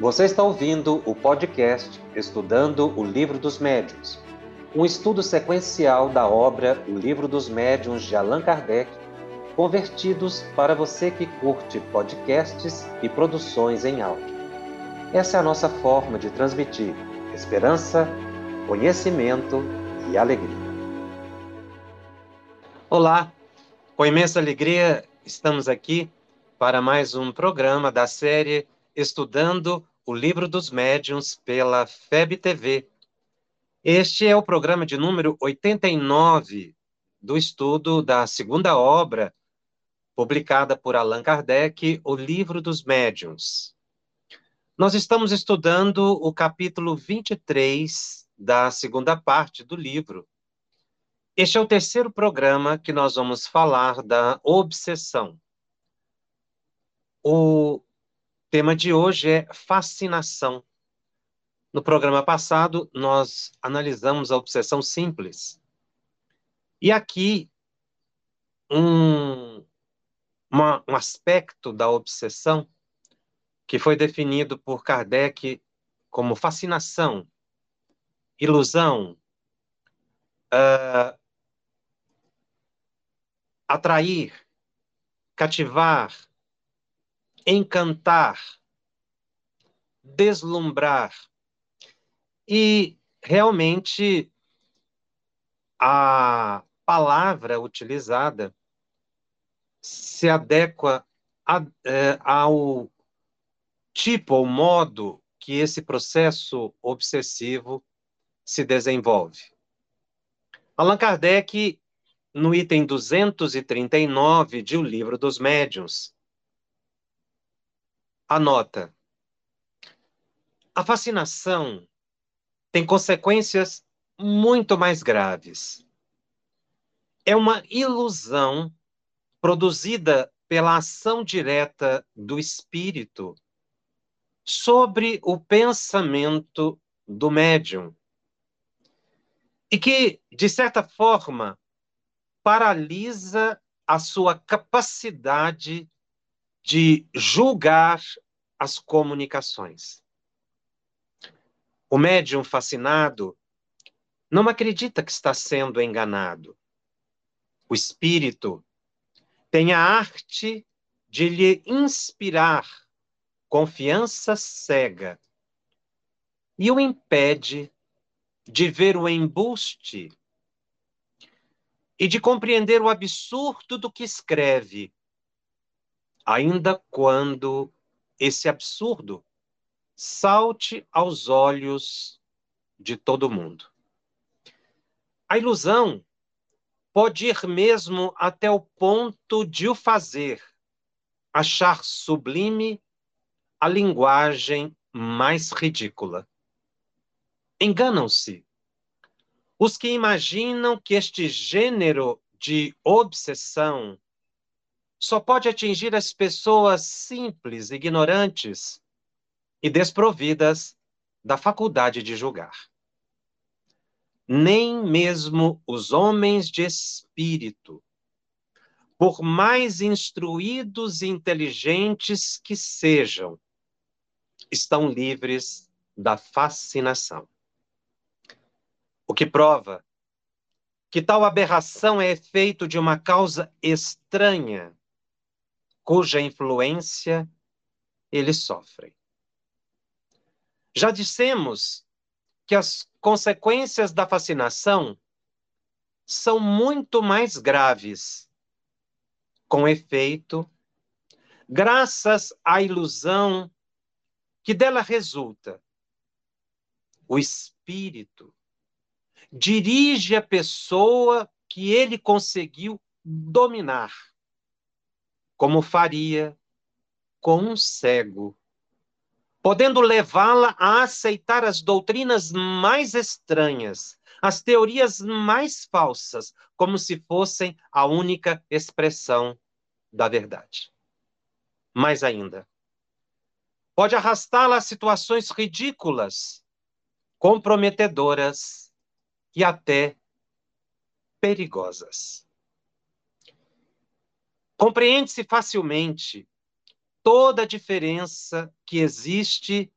Você está ouvindo o podcast Estudando o Livro dos Médiuns, um estudo sequencial da obra O Livro dos Médiuns de Allan Kardec, convertidos para você que curte podcasts e produções em áudio. Essa é a nossa forma de transmitir esperança, conhecimento e alegria. Olá, com imensa alegria estamos aqui para mais um programa da série Estudando o Livro dos Médiuns pela FEB TV. Este é o programa de número 89 do estudo da segunda obra publicada por Allan Kardec, O Livro dos Médiuns. Nós estamos estudando o capítulo 23 da segunda parte do livro. Este é o terceiro programa que nós vamos falar da obsessão. O tema de hoje é fascinação. No programa passado, nós analisamos a obsessão simples. E aqui, um, uma, um aspecto da obsessão que foi definido por Kardec como fascinação, ilusão, uh, atrair, cativar, encantar, deslumbrar. E realmente a palavra utilizada se adequa a, é, ao tipo ou modo que esse processo obsessivo se desenvolve. Allan Kardec, no item 239 de O Livro dos Médiuns, Anota. A fascinação tem consequências muito mais graves. É uma ilusão produzida pela ação direta do espírito sobre o pensamento do médium. E que, de certa forma, paralisa a sua capacidade de julgar as comunicações. O médium fascinado não acredita que está sendo enganado. O espírito tem a arte de lhe inspirar confiança cega e o impede de ver o embuste e de compreender o absurdo do que escreve ainda quando esse absurdo salte aos olhos de todo mundo. A ilusão pode ir mesmo até o ponto de o fazer achar sublime a linguagem mais ridícula. Enganam-se os que imaginam que este gênero de obsessão só pode atingir as pessoas simples, ignorantes e desprovidas da faculdade de julgar. Nem mesmo os homens de espírito, por mais instruídos e inteligentes que sejam, estão livres da fascinação. O que prova que tal aberração é efeito de uma causa estranha cuja influência eles sofrem. Já dissemos que as consequências da fascinação são muito mais graves. Com efeito, graças à ilusão que dela resulta, o espírito dirige a pessoa que ele conseguiu dominar como faria com um cego, podendo levá-la a aceitar as doutrinas mais estranhas, as teorias mais falsas, como se fossem a única expressão da verdade. Mais ainda, pode arrastá-la a situações ridículas, comprometedoras e até perigosas. Compreende-se facilmente toda a diferença que existe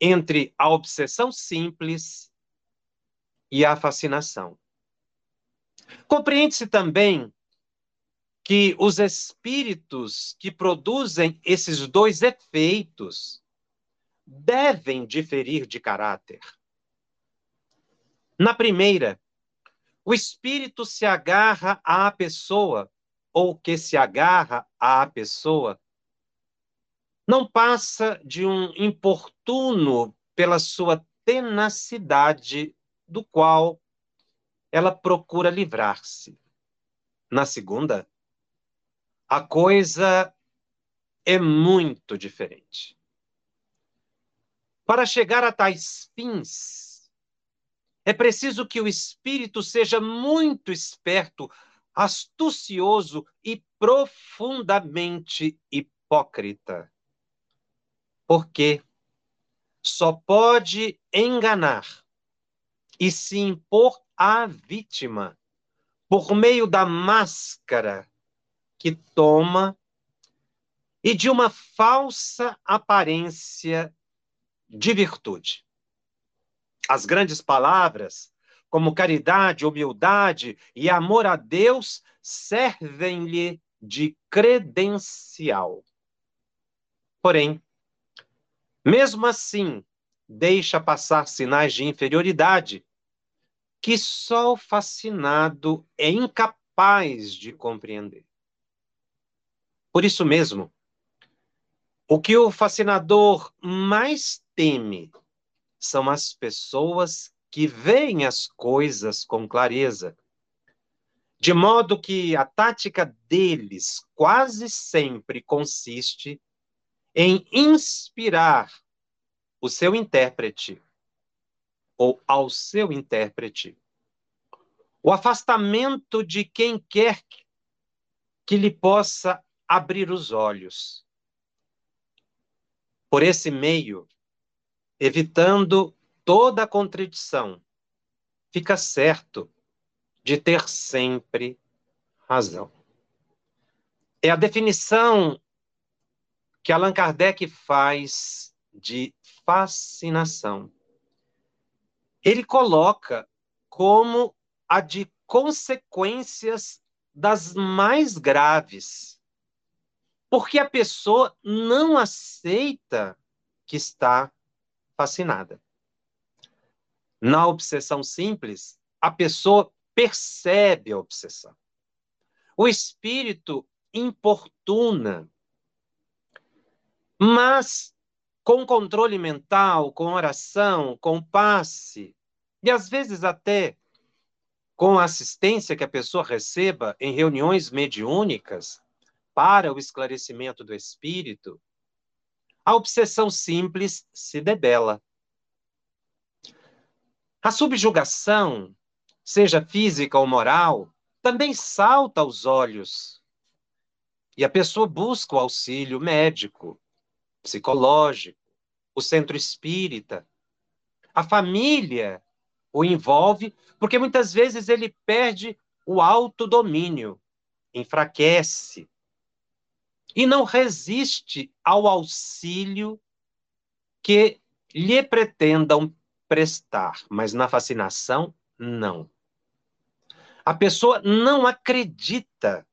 entre a obsessão simples e a fascinação. Compreende-se também que os espíritos que produzem esses dois efeitos devem diferir de caráter. Na primeira, o espírito se agarra à pessoa, ou que se agarra à pessoa, não passa de um importuno pela sua tenacidade, do qual ela procura livrar-se. Na segunda, a coisa é muito diferente. Para chegar a tais fins, é preciso que o espírito seja muito esperto, astucioso e profundamente hipócrita. Porque só pode enganar e se impor à vítima por meio da máscara que toma e de uma falsa aparência de virtude. As grandes palavras, como caridade, humildade e amor a Deus, servem-lhe de credencial. Porém, mesmo assim, deixa passar sinais de inferioridade que só o fascinado é incapaz de compreender. Por isso mesmo, o que o fascinador mais teme são as pessoas que veem as coisas com clareza. De modo que a tática deles quase sempre consiste em inspirar o seu intérprete ou ao seu intérprete o afastamento de quem quer que lhe possa abrir os olhos. Por esse meio, evitando toda a contradição, fica certo de ter sempre razão. É a definição que Allan Kardec faz de fascinação. Ele coloca como a de consequências das mais graves porque a pessoa não aceita que está fascinada. Na obsessão simples, a pessoa percebe a obsessão. O espírito importuna, mas com controle mental, com oração, com passe, e às vezes até com a assistência que a pessoa receba em reuniões mediúnicas, para o esclarecimento do espírito, a obsessão simples se debela. A subjugação, seja física ou moral, também salta aos olhos. E a pessoa busca o auxílio médico, psicológico, o centro espírita. A família o envolve, porque muitas vezes ele perde o autodomínio, enfraquece, e não resiste ao auxílio que lhe pretendam prestar, mas na fascinação, não. A pessoa não acredita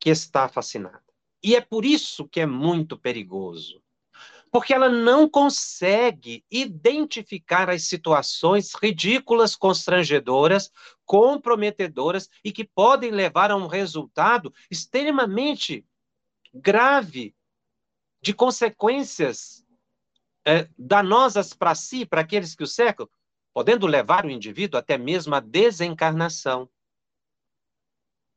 que está fascinada. E é por isso que é muito perigoso. Porque ela não consegue identificar as situações ridículas, constrangedoras, comprometedoras e que podem levar a um resultado extremamente grave de consequências é, danosas para si, para aqueles que o cercam, podendo levar o indivíduo até mesmo à desencarnação.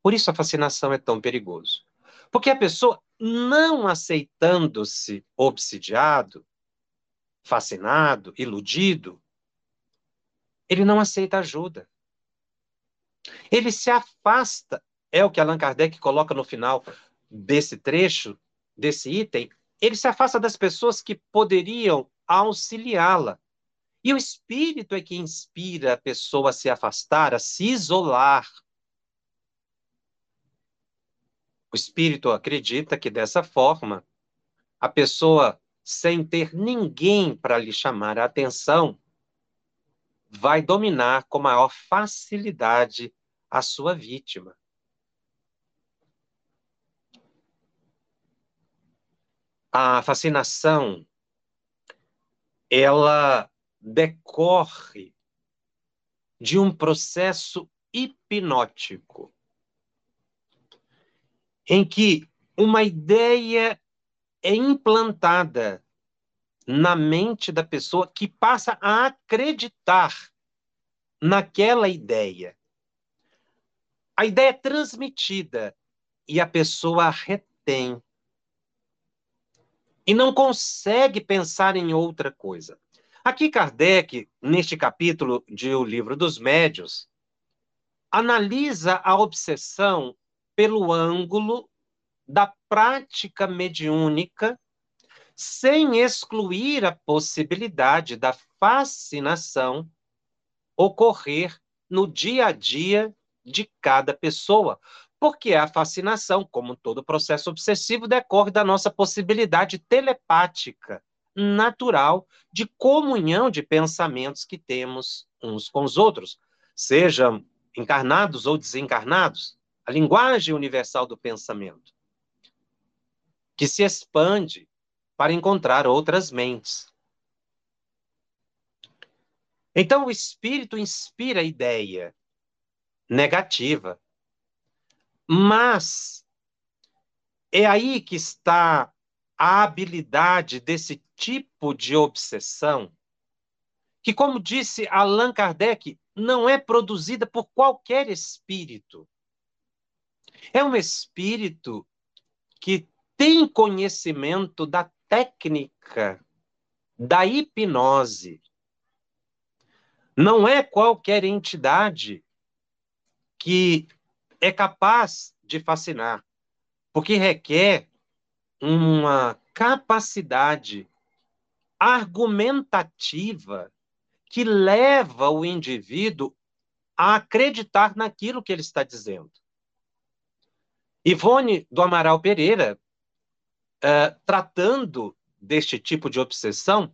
Por isso a fascinação é tão perigoso. Porque a pessoa, não aceitando-se obsidiado, fascinado, iludido, ele não aceita ajuda. Ele se afasta, é o que Allan Kardec coloca no final desse trecho, desse item, ele se afasta das pessoas que poderiam auxiliá-la. E o espírito é que inspira a pessoa a se afastar, a se isolar. O espírito acredita que dessa forma a pessoa sem ter ninguém para lhe chamar a atenção, vai dominar com maior facilidade a sua vítima. A fascinação ela decorre de um processo hipnótico em que uma ideia é implantada na mente da pessoa que passa a acreditar naquela ideia. A ideia é transmitida e a pessoa retém. E não consegue pensar em outra coisa. Aqui, Kardec, neste capítulo de O Livro dos Médios, analisa a obsessão pelo ângulo da prática mediúnica sem excluir a possibilidade da fascinação ocorrer no dia a dia de cada pessoa, porque a fascinação, como todo processo obsessivo, decorre da nossa possibilidade telepática natural de comunhão de pensamentos que temos uns com os outros, sejam encarnados ou desencarnados, a linguagem universal do pensamento, que se expande para encontrar outras mentes. Então, o espírito inspira a ideia negativa, mas é aí que está a habilidade desse tipo de obsessão, que, como disse Allan Kardec, não é produzida por qualquer espírito. É um espírito que tem conhecimento da técnica da hipnose. Não é qualquer entidade que é capaz de fascinar, porque requer uma capacidade argumentativa que leva o indivíduo a acreditar naquilo que ele está dizendo. Ivone do Amaral Pereira uh, tratando deste tipo de obsessão,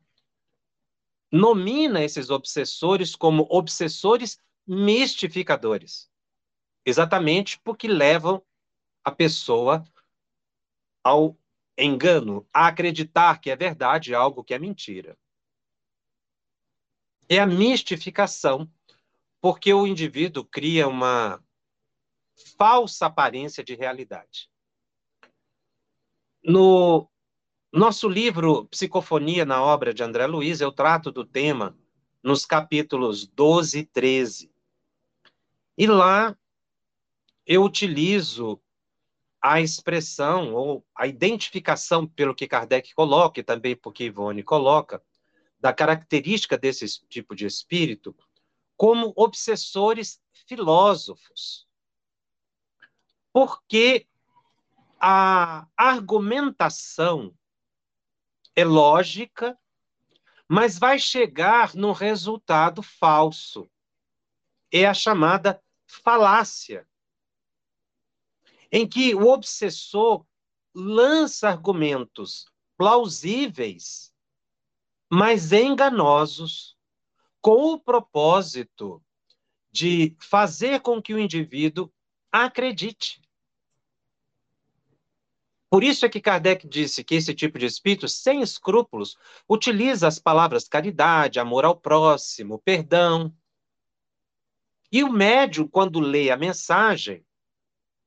nomina esses obsessores como obsessores mistificadores. Exatamente porque levam a pessoa ao engano, a acreditar que é verdade algo que é mentira. É a mistificação, porque o indivíduo cria uma falsa aparência de realidade. No nosso livro Psicofonia na obra de André Luiz, eu trato do tema nos capítulos 12 e 13. E lá eu utilizo a expressão ou a identificação pelo que Kardec coloca e também porque Ivone coloca, da característica desse tipo de espírito, como obsessores filósofos. Porque a argumentação é lógica, mas vai chegar num resultado falso. É a chamada falácia, em que o obsessor lança argumentos plausíveis, mas enganosos, com o propósito de fazer com que o indivíduo acredite. Por isso é que Kardec disse que esse tipo de espírito, sem escrúpulos, utiliza as palavras caridade, amor ao próximo, perdão. E o médium, quando lê a mensagem,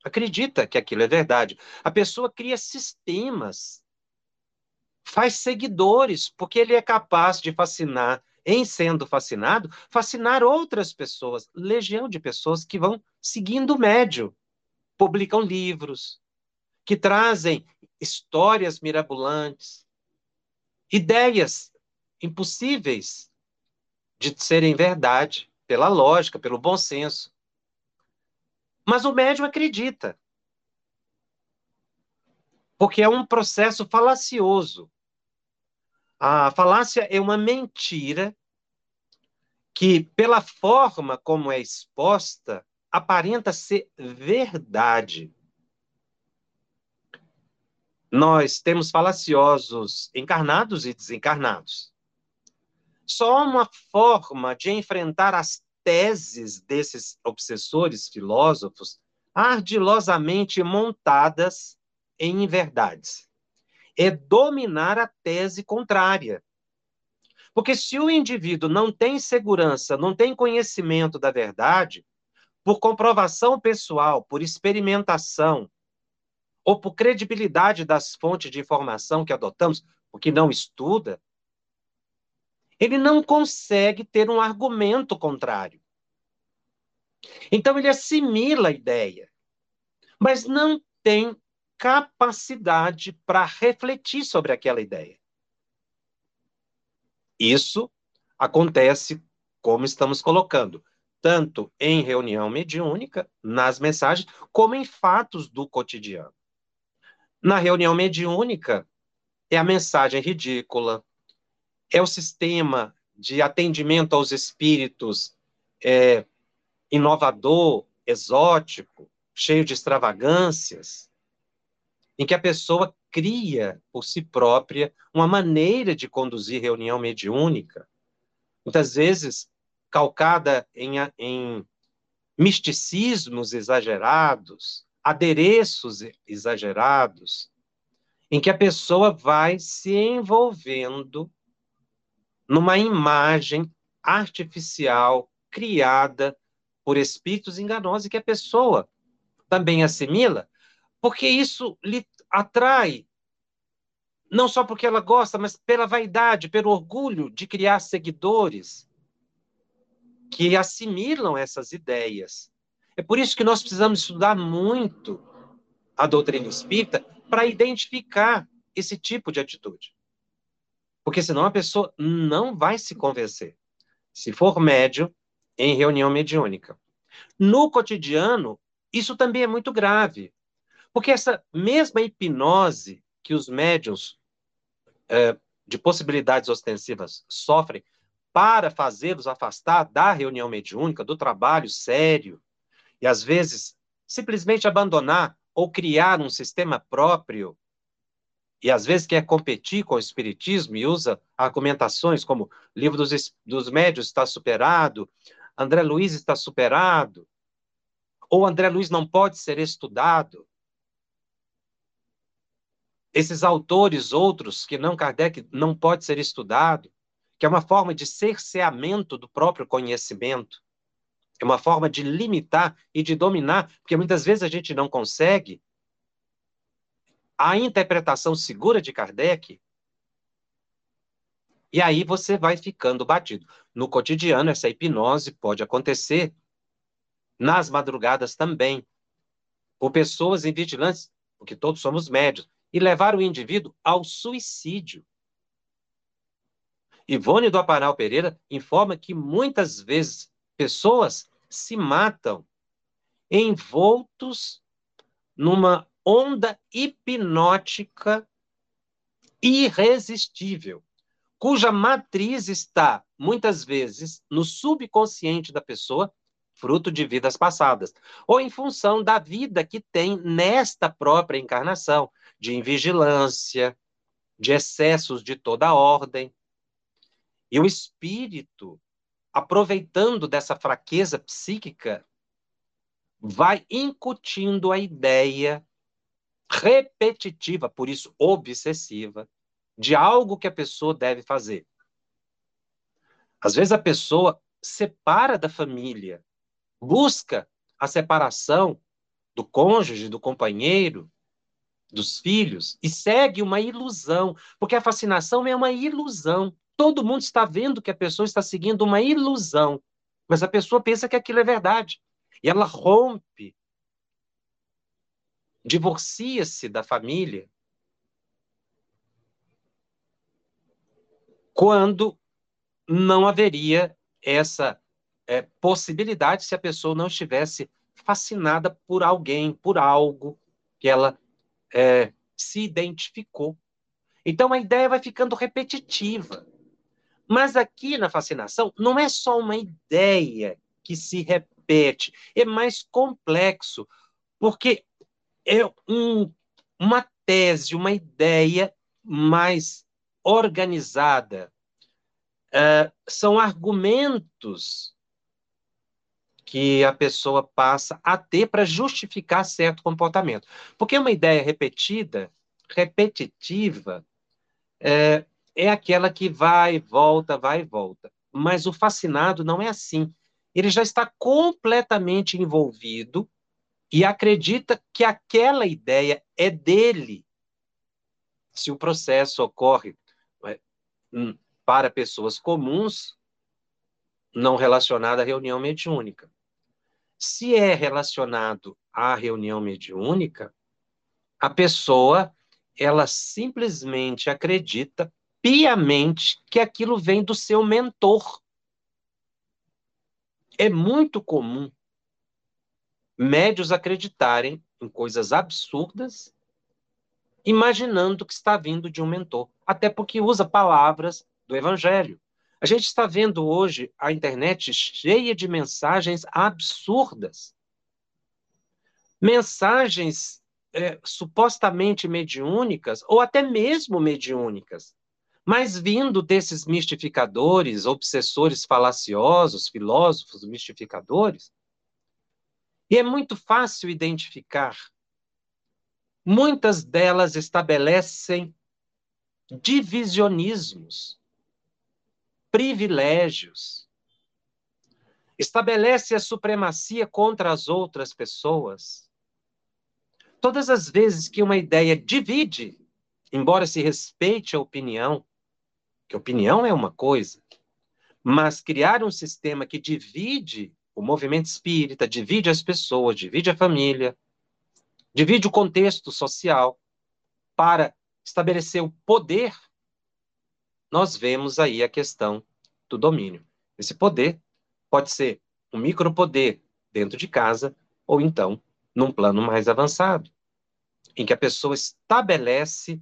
acredita que aquilo é verdade. A pessoa cria sistemas, faz seguidores, porque ele é capaz de fascinar, em sendo fascinado, fascinar outras pessoas, legião de pessoas que vão seguindo o médium, publicam livros, que trazem histórias mirabolantes, ideias impossíveis de serem verdade, pela lógica, pelo bom senso. Mas o médium acredita. Porque é um processo falacioso. A falácia é uma mentira que, pela forma como é exposta, aparenta ser verdade. nós temos falaciosos encarnados e desencarnados. Só uma forma de enfrentar as teses desses obsessores filósofos ardilosamente montadas em verdades é dominar a tese contrária. Porque se o indivíduo não tem segurança, não tem conhecimento da verdade, por comprovação pessoal, por experimentação, ou por credibilidade das fontes de informação que adotamos, porque não estuda, ele não consegue ter um argumento contrário. Então ele assimila a ideia, mas não tem capacidade para refletir sobre aquela ideia. Isso acontece, como estamos colocando, tanto em reunião mediúnica, nas mensagens, como em fatos do cotidiano. Na reunião mediúnica, é a mensagem ridícula, é o sistema de atendimento aos espíritos é, inovador, exótico, cheio de extravagâncias, em que a pessoa cria por si própria uma maneira de conduzir reunião mediúnica, muitas vezes calcada em, em misticismos exagerados, adereços exagerados, em que a pessoa vai se envolvendo numa imagem artificial criada por espíritos enganosos e que a pessoa também assimila, porque isso lhe atrai, não só porque ela gosta, mas pela vaidade, pelo orgulho de criar seguidores que assimilam essas ideias. É por isso que nós precisamos estudar muito a doutrina espírita para identificar esse tipo de atitude. Porque senão a pessoa não vai se convencer. Se for médio, em reunião mediúnica. No cotidiano, isso também é muito grave. Porque essa mesma hipnose que os médiums é, de possibilidades ostensivas sofrem para fazê-los afastar da reunião mediúnica, do trabalho sério, e às vezes simplesmente abandonar ou criar um sistema próprio, e às vezes quer competir com o espiritismo e usa argumentações como livro dos, dos médios está superado, André Luiz está superado, ou André Luiz não pode ser estudado. Esses autores outros que não Kardec não pode ser estudado, que é uma forma de cerceamento do próprio conhecimento. É uma forma de limitar e de dominar, porque muitas vezes a gente não consegue a interpretação segura de Kardec. E aí você vai ficando batido. No cotidiano, essa hipnose pode acontecer nas madrugadas também, por pessoas invigilantes, porque todos somos médios, e levar o indivíduo ao suicídio. Ivone do Aparal Pereira informa que muitas vezes pessoas se matam envoltos numa onda hipnótica irresistível, cuja matriz está, muitas vezes, no subconsciente da pessoa, fruto de vidas passadas, ou em função da vida que tem nesta própria encarnação, de invigilância, de excessos de toda ordem. E o espírito aproveitando dessa fraqueza psíquica, vai incutindo a ideia repetitiva, por isso obsessiva, de algo que a pessoa deve fazer. Às vezes a pessoa separa da família, busca a separação do cônjuge, do companheiro, dos filhos, e segue uma ilusão, porque a fascinação é uma ilusão. Todo mundo está vendo que a pessoa está seguindo uma ilusão, mas a pessoa pensa que aquilo é verdade. E ela rompe, divorcia-se da família. Quando não haveria essa é, possibilidade se a pessoa não estivesse fascinada por alguém, por algo que ela é, se identificou. Então a ideia vai ficando repetitiva. Mas aqui na fascinação não é só uma ideia que se repete, é mais complexo, porque é um, uma tese, uma ideia mais organizada. Uh, são argumentos que a pessoa passa a ter para justificar certo comportamento. Porque uma ideia repetida, repetitiva, é, é aquela que vai volta, vai volta. Mas o fascinado não é assim. Ele já está completamente envolvido e acredita que aquela ideia é dele. Se o processo ocorre é, hum, para pessoas comuns, não relacionado à reunião mediúnica. Se é relacionado à reunião mediúnica, a pessoa ela simplesmente acredita piamente que aquilo vem do seu mentor. É muito comum médios acreditarem em coisas absurdas, imaginando que está vindo de um mentor, até porque usa palavras do evangelho. A gente está vendo hoje a internet cheia de mensagens absurdas. Mensagens é, supostamente mediúnicas, ou até mesmo mediúnicas, mas vindo desses mistificadores, obsessores falaciosos, filósofos mistificadores. E é muito fácil identificar. Muitas delas estabelecem divisionismos privilégios. Estabelece a supremacia contra as outras pessoas. Todas as vezes que uma ideia divide, embora se respeite a opinião, que opinião é uma coisa, mas criar um sistema que divide o movimento espírita, divide as pessoas, divide a família, divide o contexto social para estabelecer o poder nós vemos aí a questão do domínio. Esse poder pode ser um micropoder dentro de casa, ou então num plano mais avançado, em que a pessoa estabelece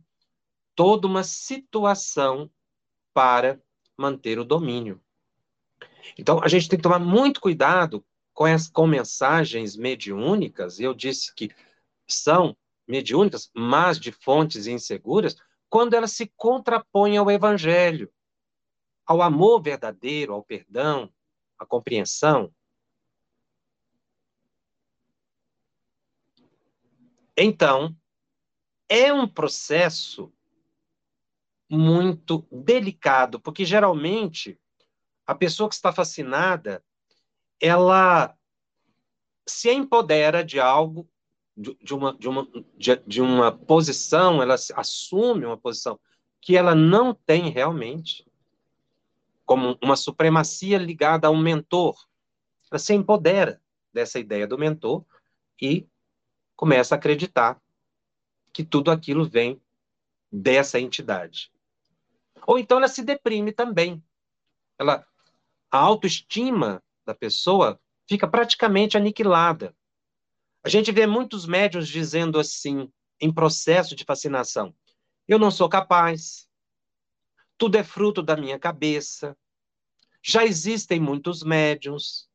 toda uma situação para manter o domínio. Então, a gente tem que tomar muito cuidado com, as, com mensagens mediúnicas, eu disse que são mediúnicas, mas de fontes inseguras, quando ela se contrapõe ao evangelho, ao amor verdadeiro, ao perdão, à compreensão. Então, é um processo muito delicado, porque geralmente a pessoa que está fascinada, ela se empodera de algo de, de, uma, de, uma, de, de uma posição, ela assume uma posição que ela não tem realmente, como uma supremacia ligada a um mentor. Ela se empodera dessa ideia do mentor e começa a acreditar que tudo aquilo vem dessa entidade. Ou então ela se deprime também. Ela, a autoestima da pessoa fica praticamente aniquilada. A gente vê muitos médios dizendo assim, em processo de fascinação: eu não sou capaz, tudo é fruto da minha cabeça, já existem muitos médios,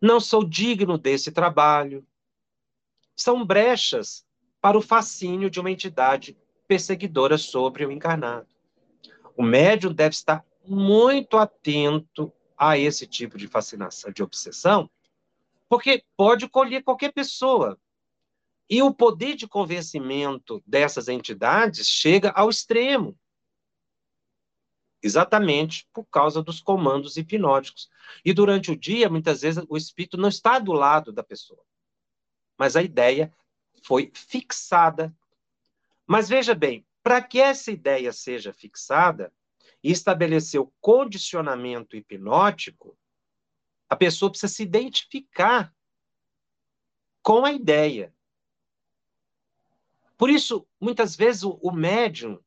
não sou digno desse trabalho. São brechas para o fascínio de uma entidade perseguidora sobre o encarnado. O médium deve estar muito atento a esse tipo de fascinação, de obsessão, porque pode colher qualquer pessoa. E o poder de convencimento dessas entidades chega ao extremo. Exatamente por causa dos comandos hipnóticos. E durante o dia, muitas vezes, o espírito não está do lado da pessoa. Mas a ideia foi fixada. Mas veja bem, para que essa ideia seja fixada e estabelecer o condicionamento hipnótico, a pessoa precisa se identificar com a ideia. Por isso, muitas vezes, o, o médium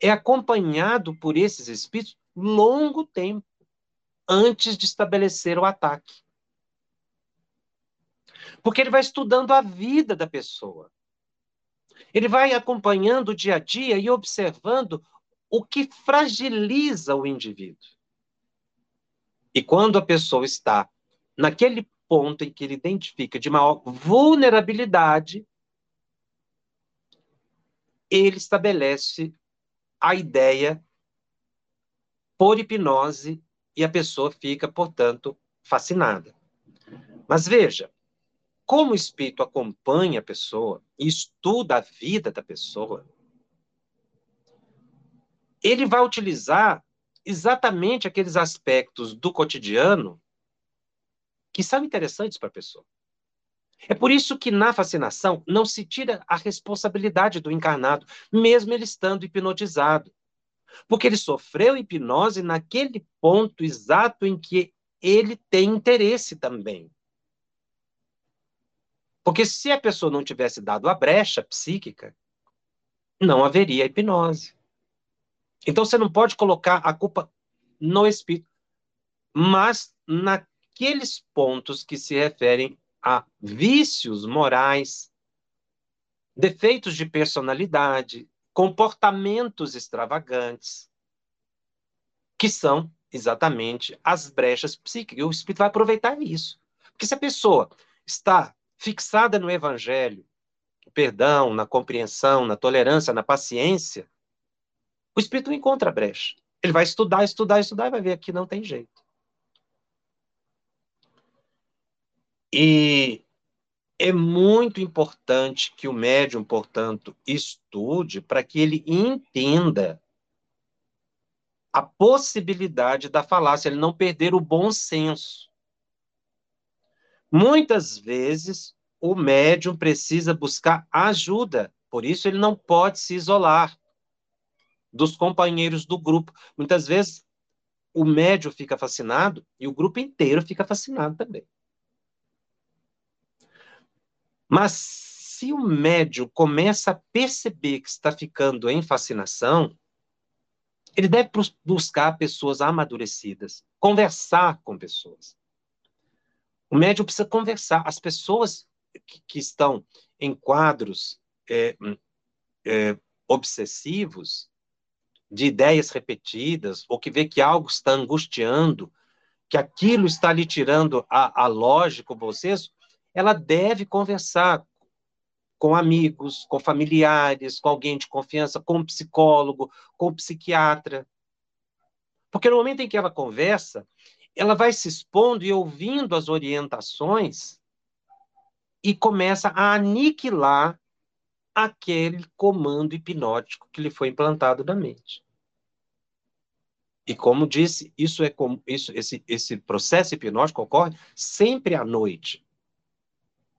é acompanhado por esses espíritos longo tempo antes de estabelecer o ataque. Porque ele vai estudando a vida da pessoa. Ele vai acompanhando o dia a dia e observando o que fragiliza o indivíduo. E quando a pessoa está naquele ponto em que ele identifica de maior vulnerabilidade, ele estabelece a ideia por hipnose e a pessoa fica, portanto, fascinada. Mas veja, como o espírito acompanha a pessoa e estuda a vida da pessoa, ele vai utilizar exatamente aqueles aspectos do cotidiano que são interessantes para a pessoa. É por isso que na fascinação não se tira a responsabilidade do encarnado, mesmo ele estando hipnotizado. Porque ele sofreu hipnose naquele ponto exato em que ele tem interesse também. Porque se a pessoa não tivesse dado a brecha psíquica, não haveria hipnose. Então você não pode colocar a culpa no espírito, mas naqueles pontos que se referem a vícios morais, defeitos de personalidade, comportamentos extravagantes, que são exatamente as brechas psíquicas. O espírito vai aproveitar isso. Porque se a pessoa está fixada no evangelho, perdão, na compreensão, na tolerância, na paciência, o espírito encontra a brecha. Ele vai estudar, estudar, estudar e vai ver que não tem jeito. E é muito importante que o médium, portanto, estude para que ele entenda a possibilidade da falácia, ele não perder o bom senso. Muitas vezes, o médium precisa buscar ajuda, por isso ele não pode se isolar dos companheiros do grupo. Muitas vezes, o médium fica fascinado e o grupo inteiro fica fascinado também. Mas se o médium começa a perceber que está ficando em fascinação, ele deve buscar pessoas amadurecidas, conversar com pessoas. O médium precisa conversar. As pessoas que, que estão em quadros é, é, obsessivos, de ideias repetidas, ou que vê que algo está angustiando, que aquilo está lhe tirando a, a lógica, o bom senso, ela deve conversar com amigos, com familiares, com alguém de confiança, com um psicólogo, com um psiquiatra. Porque no momento em que ela conversa, ela vai se expondo e ouvindo as orientações e começa a aniquilar aquele comando hipnótico que lhe foi implantado na mente. E como disse, isso é como isso esse esse processo hipnótico ocorre sempre à noite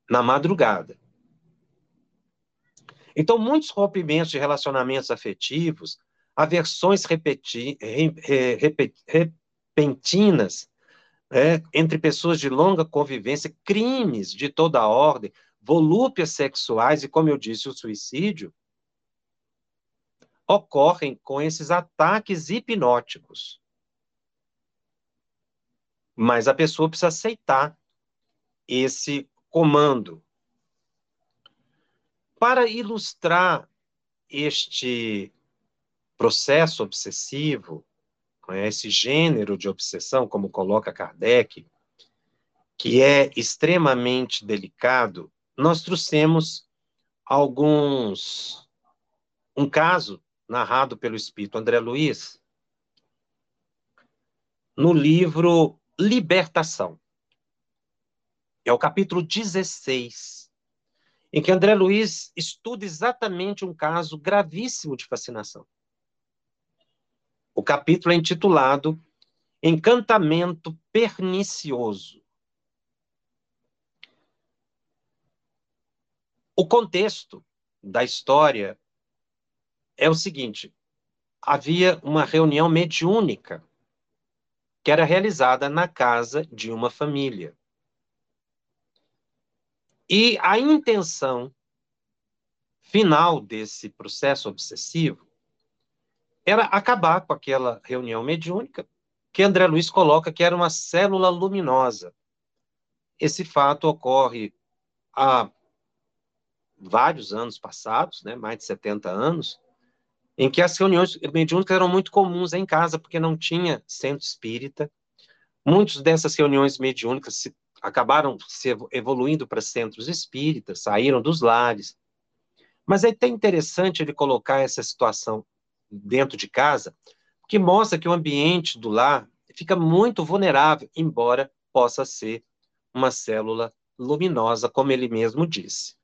na madrugada. Então, muitos rompimentos de relacionamentos afetivos, aversões repeti, repentinas é, entre pessoas de longa convivência, crimes de toda ordem, volúpias sexuais e, como eu disse, o suicídio, ocorrem com esses ataques hipnóticos. Mas a pessoa precisa aceitar esse comando. Para ilustrar este processo obsessivo, né, esse gênero de obsessão, como coloca Kardec, que é extremamente delicado, nós trouxemos alguns. Um caso narrado pelo espírito André Luiz, no livro Libertação. É o capítulo 16, em que André Luiz estuda exatamente um caso gravíssimo de fascinação. O capítulo é intitulado Encantamento Pernicioso. O contexto da história é o seguinte: havia uma reunião mediúnica que era realizada na casa de uma família. E a intenção final desse processo obsessivo era acabar com aquela reunião mediúnica que André Luiz coloca que era uma célula luminosa. Esse fato ocorre há vários anos passados, né, mais de 70 anos, em que as reuniões mediúnicas eram muito comuns em casa, porque não tinha centro espírita. Muitas dessas reuniões mediúnicas se acabaram se evoluindo para centros espíritas, saíram dos lares. Mas é até interessante ele colocar essa situação dentro de casa, que mostra que o ambiente do lar fica muito vulnerável, embora possa ser uma célula luminosa, como ele mesmo disse.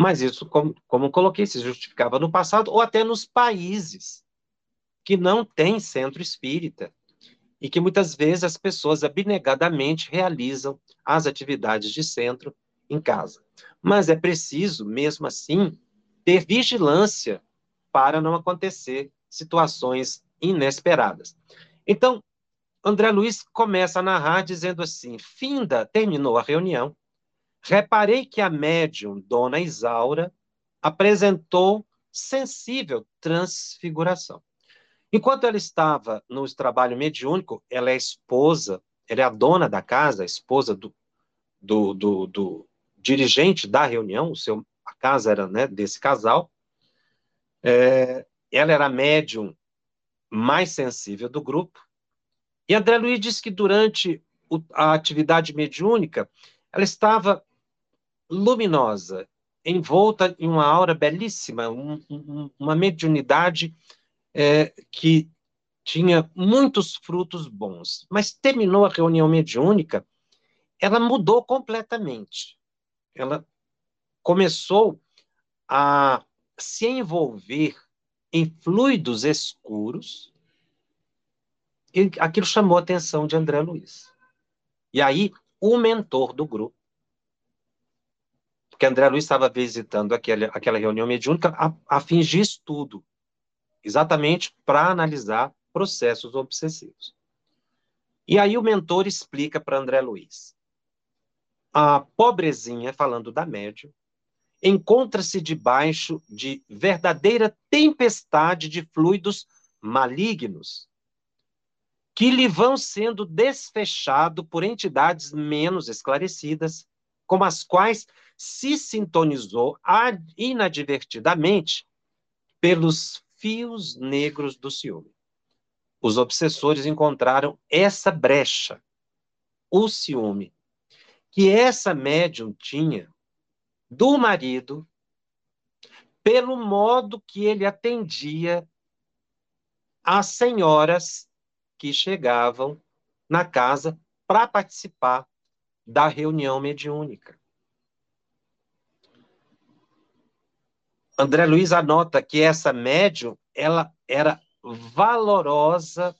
Mas isso, como, como coloquei, se justificava no passado ou até nos países que não têm centro espírita e que muitas vezes as pessoas abnegadamente realizam as atividades de centro em casa. Mas é preciso, mesmo assim, ter vigilância para não acontecer situações inesperadas. Então, André Luiz começa a narrar dizendo assim: Finda terminou a reunião. Reparei que a médium, Dona Isaura, apresentou sensível transfiguração. Enquanto ela estava no trabalho mediúnico, ela é esposa, ela é a dona da casa, a esposa do, do, do, do dirigente da reunião, o seu, a casa era né, desse casal. É, ela era a médium mais sensível do grupo. E André Luiz disse que durante o, a atividade mediúnica, ela estava luminosa, envolta em uma aura belíssima, um, um, uma mediunidade é, que tinha muitos frutos bons. Mas terminou a reunião mediúnica, ela mudou completamente. Ela começou a se envolver em fluidos escuros, e aquilo chamou a atenção de André Luiz. E aí, o mentor do grupo, porque André Luiz estava visitando aquela, aquela reunião mediúnica a, a fins de estudo, exatamente para analisar processos obsessivos. E aí o mentor explica para André Luiz. A pobrezinha, falando da médium, encontra-se debaixo de verdadeira tempestade de fluidos malignos que lhe vão sendo desfechados por entidades menos esclarecidas, com as quais se sintonizou inadvertidamente pelos fios negros do ciúme. Os obsessores encontraram essa brecha, o ciúme, que essa médium tinha do marido pelo modo que ele atendia as senhoras que chegavam na casa para participar da reunião mediúnica. André Luiz anota que essa médium ela era valorosa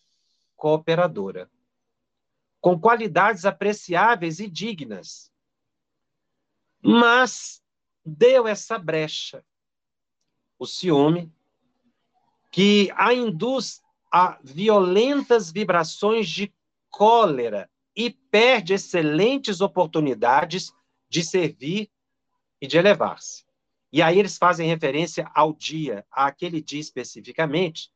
cooperadora, com qualidades apreciáveis e dignas, mas deu essa brecha, o ciúme, que a induz a violentas vibrações de cólera e perde excelentes oportunidades de servir e de elevar-se. E aí eles fazem referência ao dia, àquele dia especificamente.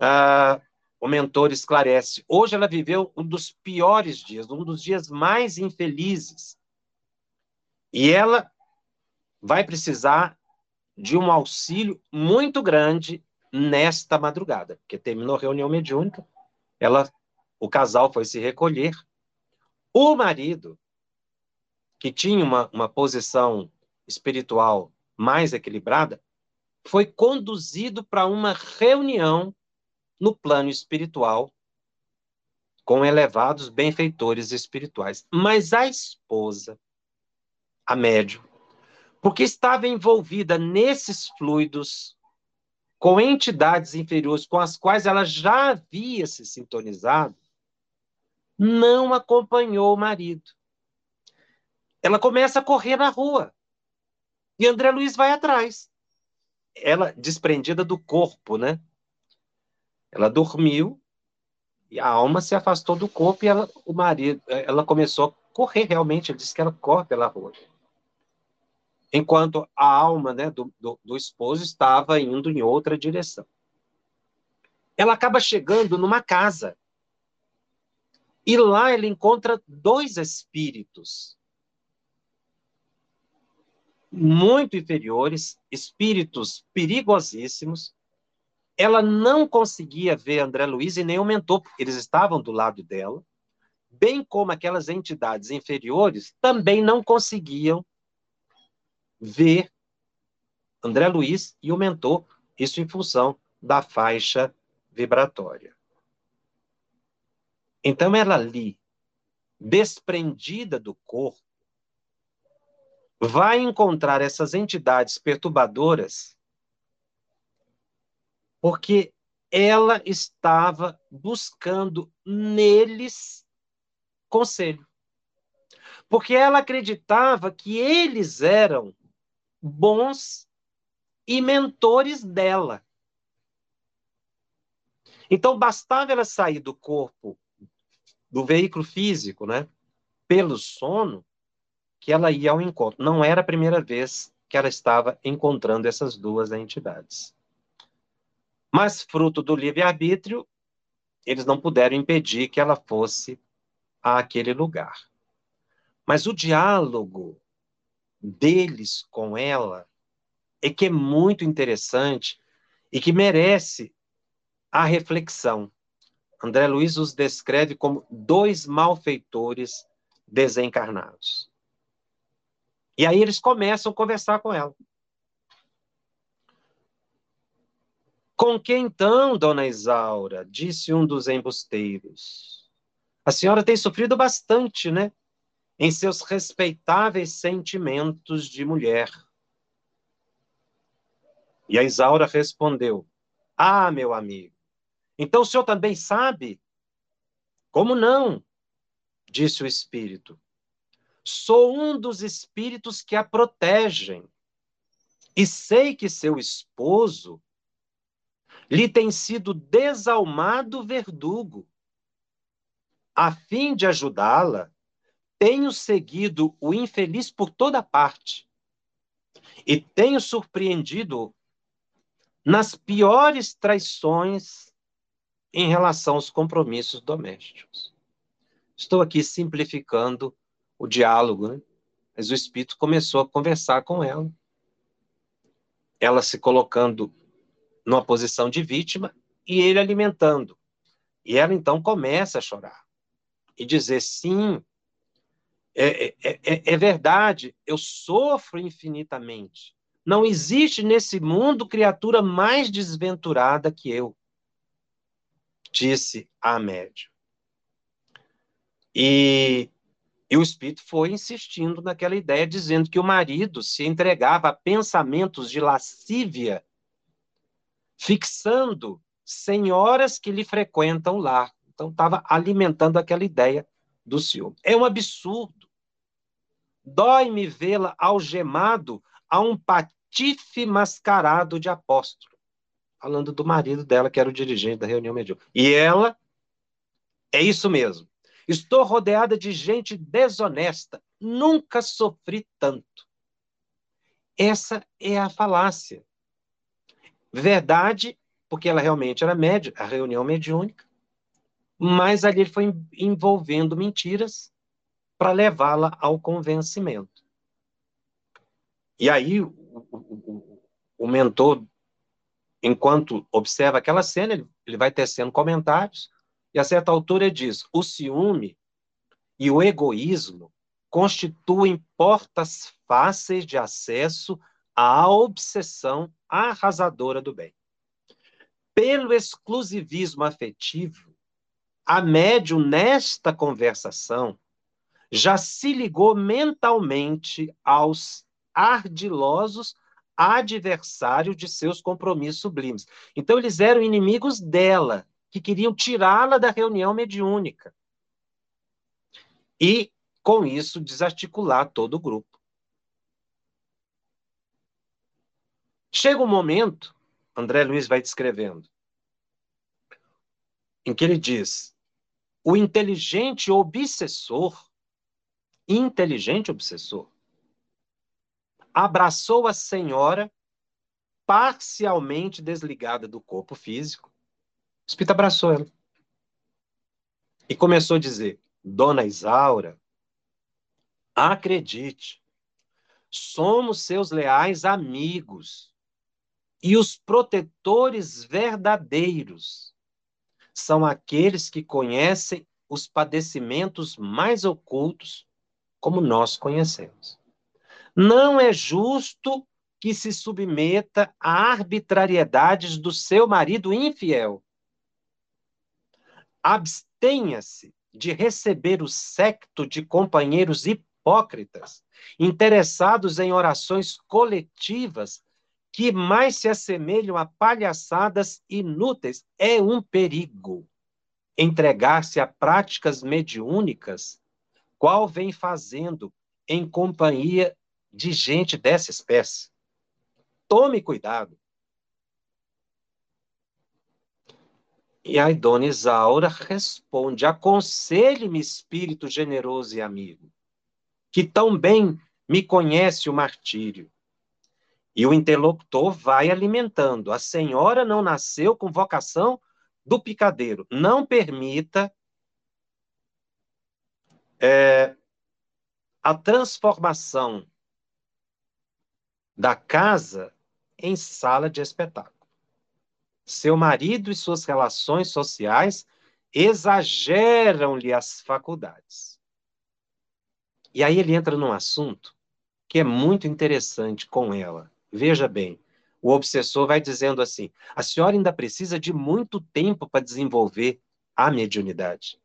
Uh, o mentor esclarece. Hoje ela viveu um dos piores dias, um dos dias mais infelizes e ela vai precisar de um auxílio muito grande nesta madrugada, porque terminou a reunião mediúnica, ela, o casal foi se recolher. O marido, que tinha uma, uma posição espiritual mais equilibrada, foi conduzido para uma reunião no plano espiritual com elevados benfeitores espirituais. Mas a esposa a médium, porque estava envolvida nesses fluidos com entidades inferiores com as quais ela já havia se sintonizado, não acompanhou o marido. Ela começa a correr na rua. E André Luiz vai atrás. Ela desprendida do corpo, né? Ela dormiu e a alma se afastou do corpo e ela, o marido, ela começou a correr realmente. Ele disse que ela corre pela rua enquanto a alma né, do, do, do esposo estava indo em outra direção. Ela acaba chegando numa casa. E lá ele encontra dois espíritos muito inferiores, espíritos perigosíssimos. Ela não conseguia ver André Luiz e nem o mentor, eles estavam do lado dela, bem como aquelas entidades inferiores também não conseguiam ver André Luiz e o mentor, isso em função da faixa vibratória. Então, ela ali, desprendida do corpo, vai encontrar essas entidades perturbadoras porque ela estava buscando neles conselho. Porque ela acreditava que eles eram bons e mentores dela. Então bastava ela sair do corpo, do veículo físico, né, pelo sono, que ela ia ao encontro. Não era a primeira vez que ela estava encontrando essas duas entidades. Mas, fruto do livre-arbítrio, eles não puderam impedir que ela fosse àquele lugar. Mas o diálogo deles com ela é que é muito interessante e que merece a reflexão. André Luiz os descreve como dois malfeitores desencarnados. E aí eles começam a conversar com ela. Com que então, dona Isaura? Disse um dos embusteiros. A senhora tem sofrido bastante, né? Em seus respeitáveis sentimentos de mulher. E a Isaura respondeu: Ah, meu amigo, então o senhor também sabe? Como não? Disse o espírito. Sou um dos espíritos que a protegem. E sei que seu esposo lhe tem sido desalmado verdugo. A fim de ajudá-la, tenho seguido o infeliz por toda parte e tenho surpreendido nas piores traições em relação aos compromissos domésticos. Estou aqui simplificando o diálogo, né? mas o Espírito começou a conversar com ela. Ela se colocando numa posição de vítima e ele alimentando. E ela então começa a chorar e dizer: sim, é, é, é, é verdade, eu sofro infinitamente. Não existe nesse mundo criatura mais desventurada que eu, disse a médium. E, e o espírito foi insistindo naquela ideia, dizendo que o marido se entregava a pensamentos de lascívia fixando senhoras que lhe frequentam lá. Então, estava alimentando aquela ideia do ciúme. É um absurdo. Dói-me vê-la algemado a um patife mascarado de apóstolo. Falando do marido dela, que era o dirigente da reunião mediúnica. E ela, é isso mesmo. Estou rodeada de gente desonesta. Nunca sofri tanto. Essa é a falácia. Verdade, porque ela realmente era média, a reunião mediúnica, mas ali ele foi envolvendo mentiras para levá-la ao convencimento. E aí o, o, o, mentor, enquanto observa aquela cena, ele, ele vai tecendo comentários, e a certa altura diz: o ciúme e o egoísmo constituem portas fáceis de acesso à obsessão arrasadora do bem. Pelo exclusivismo afetivo, a médium, nesta conversação, já se ligou mentalmente aos ardilosos adversários de seus compromissos sublimes. Então, eles eram inimigos dela, que queriam tirá-la da reunião mediúnica. E, com isso, desarticular todo o grupo. Chega um momento, André Luiz vai descrevendo, em que ele diz: o inteligente obsessor, inteligente obsessor, abraçou a senhora parcialmente desligada do corpo físico. Espírito abraçou ela. E começou a dizer: Dona Isaura, acredite, somos seus leais amigos e os protetores verdadeiros são aqueles que conhecem os padecimentos mais ocultos, como nós conhecemos. Não é justo que se submeta a arbitrariedades do seu marido infiel. Abstenha-se de receber o secto de companheiros hipócritas, interessados em orações coletivas que mais se assemelham a palhaçadas inúteis. É um perigo entregar-se a práticas mediúnicas, qual vem fazendo em companhia de gente dessa espécie. Tome cuidado. E a dona Isaura responde: Aconselhe-me, espírito generoso e amigo, que tão bem me conhece o martírio. E o interlocutor vai alimentando. A senhora não nasceu com vocação do picadeiro. Não permita é, a transformação da casa em sala de espetáculo. Seu marido e suas relações sociais exageram-lhe as faculdades. E aí ele entra num assunto que é muito interessante com ela. Veja bem, o obsessor vai dizendo assim: a senhora ainda precisa de muito tempo para desenvolver a mediunidade.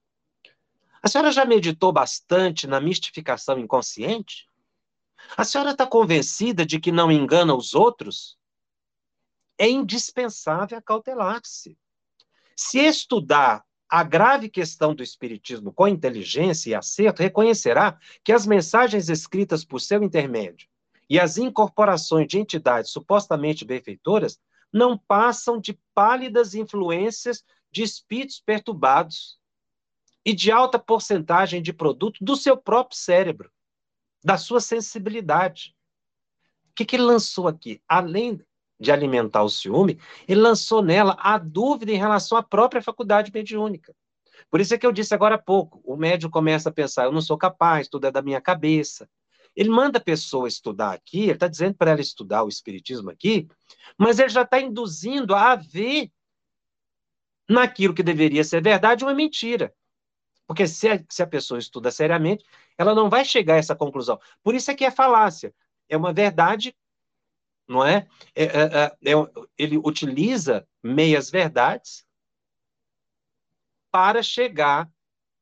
A senhora já meditou bastante na mistificação inconsciente? A senhora está convencida de que não engana os outros? É indispensável acautelar-se. Se estudar a grave questão do espiritismo com inteligência e acerto, reconhecerá que as mensagens escritas por seu intermédio e as incorporações de entidades supostamente benfeitoras não passam de pálidas influências de espíritos perturbados e de alta porcentagem de produto do seu próprio cérebro, da sua sensibilidade. O que, que ele lançou aqui? Além de alimentar o ciúme, ele lançou nela a dúvida em relação à própria faculdade mediúnica. Por isso é que eu disse agora há pouco, o médium começa a pensar, eu não sou capaz, tudo é da minha cabeça, ele manda a pessoa estudar aqui, ele está dizendo para ela estudar o Espiritismo aqui, mas ele já está induzindo a ver naquilo que deveria ser verdade uma mentira. Porque se a, se a pessoa estuda seriamente, ela não vai chegar a essa conclusão. Por isso é que é falácia. É uma verdade, não é? é, é, é, é ele utiliza meias verdades para chegar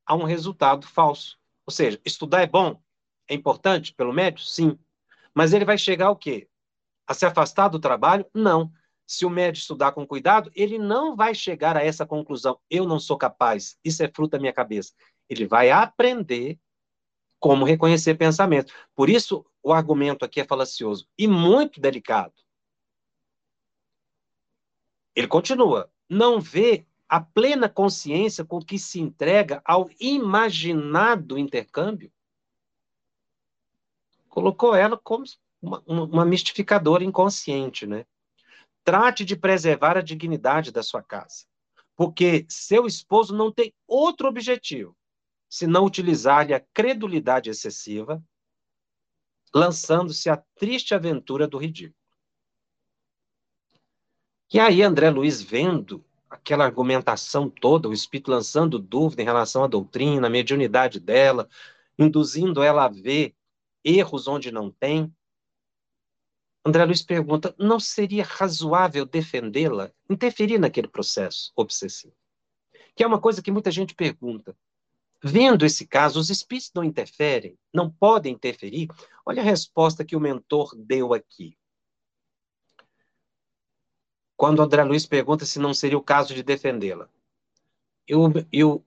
a um resultado falso. Ou seja, estudar é bom? É importante pelo médico? Sim. Mas ele vai chegar ao quê? A se afastar do trabalho? Não. Se o médico estudar com cuidado, ele não vai chegar a essa conclusão. Eu não sou capaz. Isso é fruto da minha cabeça. Ele vai aprender como reconhecer pensamento. Por isso, o argumento aqui é falacioso e muito delicado. Ele continua. Não vê a plena consciência com que se entrega ao imaginado intercâmbio? colocou ela como uma, uma mistificadora inconsciente, né? Trate de preservar a dignidade da sua casa, porque seu esposo não tem outro objetivo senão utilizar-lhe a credulidade excessiva, lançando-se à triste aventura do ridículo. E aí André Luiz vendo aquela argumentação toda, o espírito lançando dúvida em relação à doutrina, à mediunidade dela, induzindo ela a ver erros onde não tem. André Luiz pergunta: não seria razoável defendê-la, interferir naquele processo obsessivo? Que é uma coisa que muita gente pergunta. Vendo esse caso, os espíritos não interferem, não podem interferir? Olha a resposta que o mentor deu aqui. Quando André Luiz pergunta se não seria o caso de defendê-la. E o,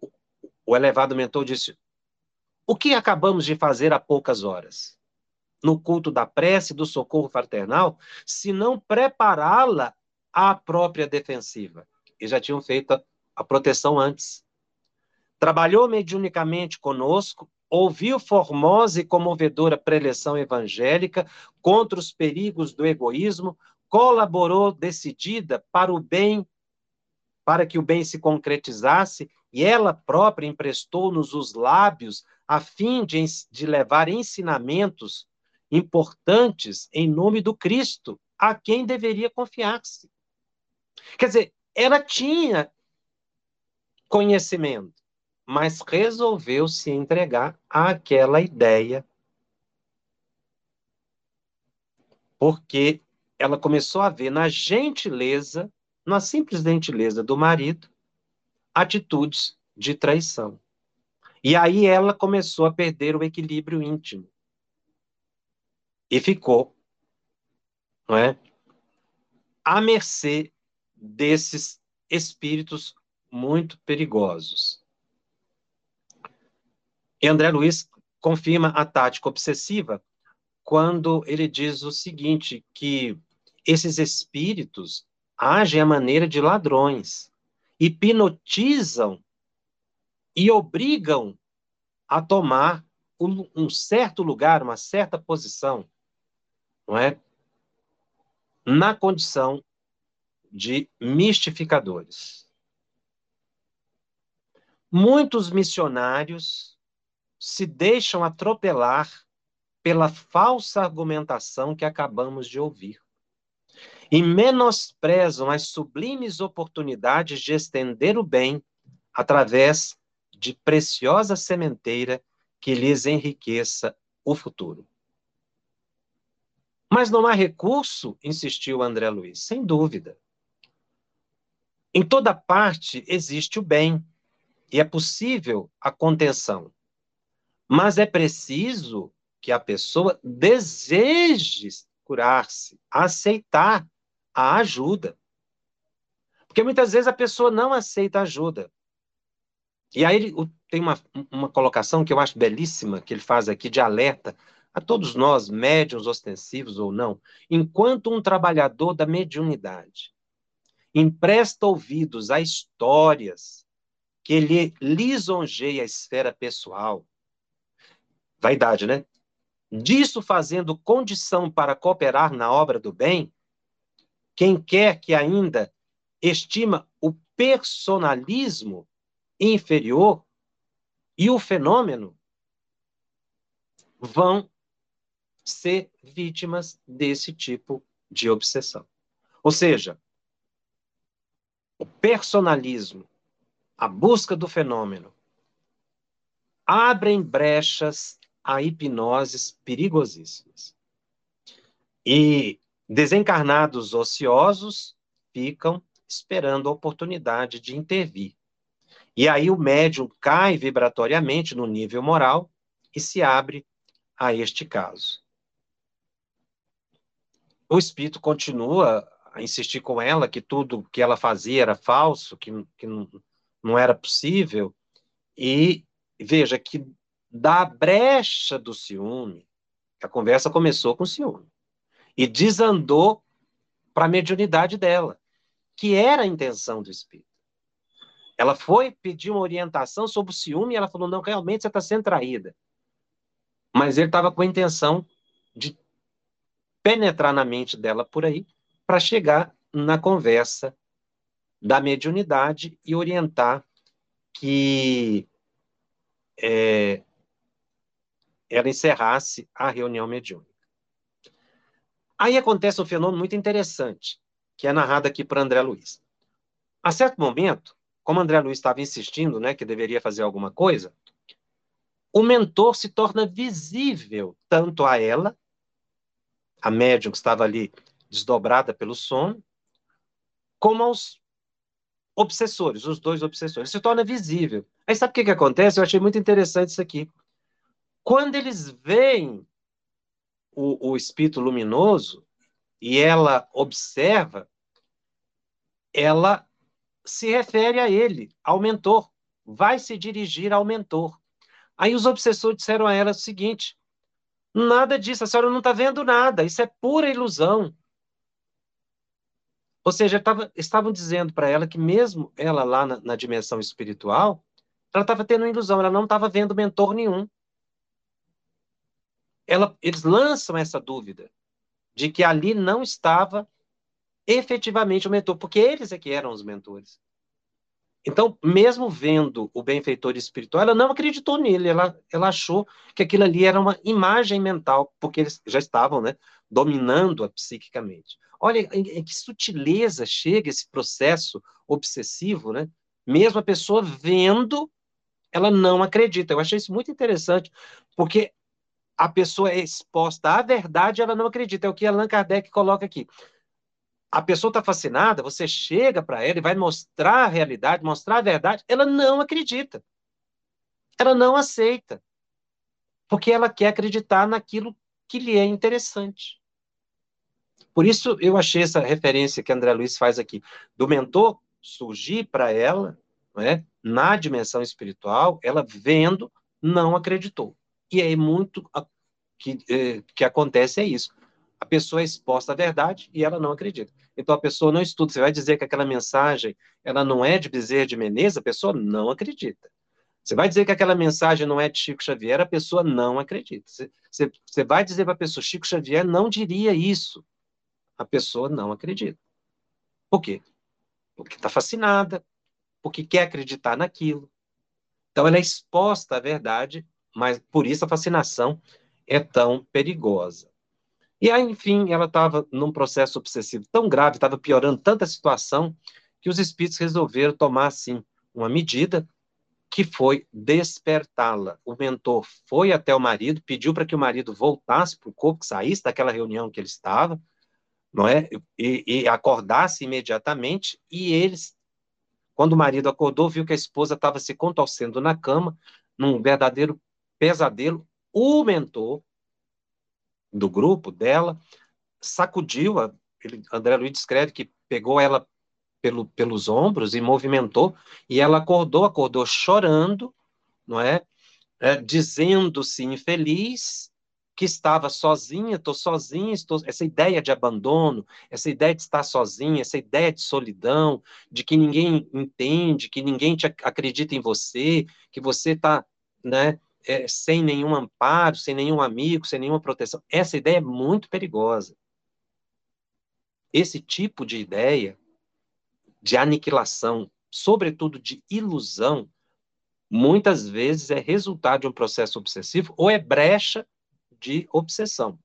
elevado mentor disse: o que acabamos de fazer há poucas horas? No culto da prece e do socorro fraternal, se não prepará-la à própria defensiva. E já tinham feito a, a proteção antes. Trabalhou mediunicamente conosco, ouviu formosa e comovedora preleção evangélica contra os perigos do egoísmo, colaborou decidida para o bem, para que o bem se concretizasse, e ela própria emprestou-nos os lábios a fim de, de levar ensinamentos importantes em nome do Cristo, a quem deveria confiar-se. Quer dizer, ela tinha conhecimento, mas resolveu se entregar àquela ideia, porque ela começou a ver na gentileza, na simples gentileza do marido, atitudes de traição. E aí ela começou a perder o equilíbrio íntimo. E ficou, não é? À mercê desses espíritos muito perigosos. E André Luiz confirma a tática obsessiva quando ele diz o seguinte, que esses espíritos agem à maneira de ladrões, hipnotizam e obrigam a tomar um, certo lugar, uma certa posição, não é? Na condição de mistificadores. Muitos missionários se deixam atropelar pela falsa argumentação que acabamos de ouvir e menosprezam as sublimes oportunidades de estender o bem através de preciosa sementeira que lhes enriqueça o futuro. Mas não há recurso, insistiu André Luiz, sem dúvida. Em toda parte existe o bem e é possível a contenção. Mas é preciso que a pessoa deseje curar-se, aceitar a ajuda. Porque muitas vezes a pessoa não aceita ajuda. E aí tem uma, uma colocação que eu acho belíssima, que ele faz aqui de alerta a todos nós, médiums ostensivos ou não, enquanto um trabalhador da mediunidade empresta ouvidos a histórias que lhe lisonjeia a esfera pessoal, vaidade, né? Disso fazendo condição para cooperar na obra do bem, quem quer que ainda estima o personalismo inferior e o fenômeno vão ser vítimas desse tipo de obsessão. Ou seja, o personalismo, a busca do fenômeno, abrem brechas a hipnoses perigosíssimas. E desencarnados ociosos ficam esperando a oportunidade de intervir. E aí o médium cai vibratoriamente no nível moral e se abre a este caso. O espírito continua a insistir com ela que tudo que ela fazia era falso, que, que não, não era possível, e veja que da brecha do ciúme, a conversa começou com ciúme, e desandou para a mediunidade dela, que era a intenção do espírito. Ela foi pedir uma orientação sobre o ciúme e ela falou: não, realmente você está sendo traída. Mas ele estava com a intenção de penetrar na mente dela por aí para chegar na conversa da mediunidade e orientar que é, ela encerrasse a reunião mediúnica. Aí acontece um fenômeno muito interessante, que é narrado aqui por André Luiz. A certo momento, como André Luiz estava insistindo, né, que deveria fazer alguma coisa, o mentor se torna visível tanto a ela, a médium que estava ali desdobrada pelo sono, como aos obsessores, os dois obsessores. Se torna visível. Aí sabe o que, que acontece? Eu achei muito interessante isso aqui. Quando eles veem o, o espírito luminoso e ela observa, ela se refere a ele, ao mentor, vai se dirigir ao mentor. Aí os obsessores disseram a ela o seguinte: nada disso, a senhora não está vendo nada, isso é pura ilusão. Ou seja, tava, estavam dizendo para ela que mesmo ela lá na, na dimensão espiritual, ela estava tendo uma ilusão, ela não estava vendo mentor nenhum. Ela, eles lançam essa dúvida de que ali não estava efetivamente o mentor, porque eles é que eram os mentores. Então, mesmo vendo o benfeitor espiritual, ela não acreditou nele, ela, ela achou que aquilo ali era uma imagem mental, porque eles já estavam né, dominando-a psiquicamente. Olha em, que sutileza chega esse processo obsessivo, né? Mesmo a pessoa vendo, ela não acredita. Eu achei isso muito interessante, porque a pessoa é exposta à verdade, ela não acredita. É o que Allan Kardec coloca aqui. A pessoa está fascinada, você chega para ela e vai mostrar a realidade, mostrar a verdade, ela não acredita. Ela não aceita. Porque ela quer acreditar naquilo que lhe é interessante. Por isso eu achei essa referência que André Luiz faz aqui, do mentor surgir para ela, é, na dimensão espiritual, ela vendo, não acreditou. E aí muito que, é, que acontece é isso. A pessoa é exposta à verdade e ela não acredita. Então a pessoa não estuda. Você vai dizer que aquela mensagem ela não é de Bezerra de Menezes, a pessoa não acredita. Você vai dizer que aquela mensagem não é de Chico Xavier, a pessoa não acredita. Você, você, você vai dizer para a pessoa, Chico Xavier não diria isso. A pessoa não acredita. Por quê? Porque está fascinada, porque quer acreditar naquilo. Então ela é exposta à verdade mas por isso a fascinação é tão perigosa. E aí, enfim, ela estava num processo obsessivo tão grave, estava piorando tanta situação, que os espíritos resolveram tomar, assim, uma medida que foi despertá-la. O mentor foi até o marido, pediu para que o marido voltasse para o corpo, que saísse daquela reunião que ele estava, não é? E, e acordasse imediatamente, e eles, quando o marido acordou, viu que a esposa estava se contorcendo na cama, num verdadeiro pesadelo, o mentor do grupo dela sacudiu, a, ele, André Luiz descreve que pegou ela pelo, pelos ombros e movimentou, e ela acordou, acordou chorando, não é? é Dizendo-se infeliz, que estava sozinha, estou sozinha, estou... essa ideia de abandono, essa ideia de estar sozinha, essa ideia de solidão, de que ninguém entende, que ninguém acredita em você, que você está né, é, sem nenhum amparo, sem nenhum amigo, sem nenhuma proteção. Essa ideia é muito perigosa. Esse tipo de ideia de aniquilação, sobretudo de ilusão, muitas vezes é resultado de um processo obsessivo ou é brecha de obsessão.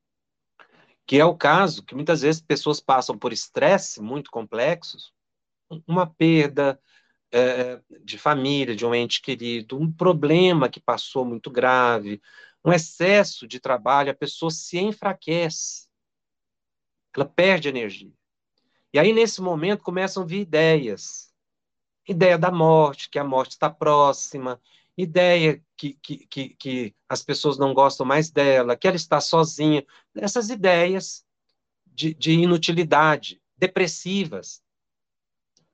Que é o caso que muitas vezes pessoas passam por estresse muito complexos, uma perda, é, de família, de um ente querido, um problema que passou muito grave, um excesso de trabalho, a pessoa se enfraquece, ela perde energia. E aí, nesse momento, começam a vir ideias. Ideia da morte, que a morte está próxima, ideia que, que, que, que as pessoas não gostam mais dela, que ela está sozinha. Essas ideias de, de inutilidade, depressivas,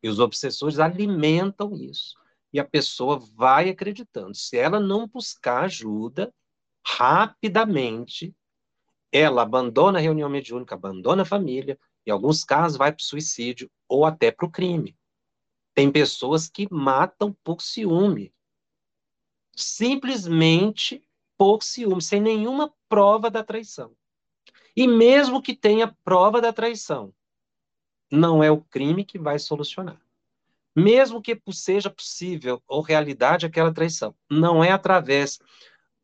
e os obsessores alimentam isso. E a pessoa vai acreditando. Se ela não buscar ajuda, rapidamente, ela abandona a reunião mediúnica, abandona a família, em alguns casos vai para o suicídio ou até para o crime. Tem pessoas que matam por ciúme. Simplesmente por ciúme, sem nenhuma prova da traição. E mesmo que tenha prova da traição, não é o crime que vai solucionar. Mesmo que seja possível ou realidade aquela traição, não é através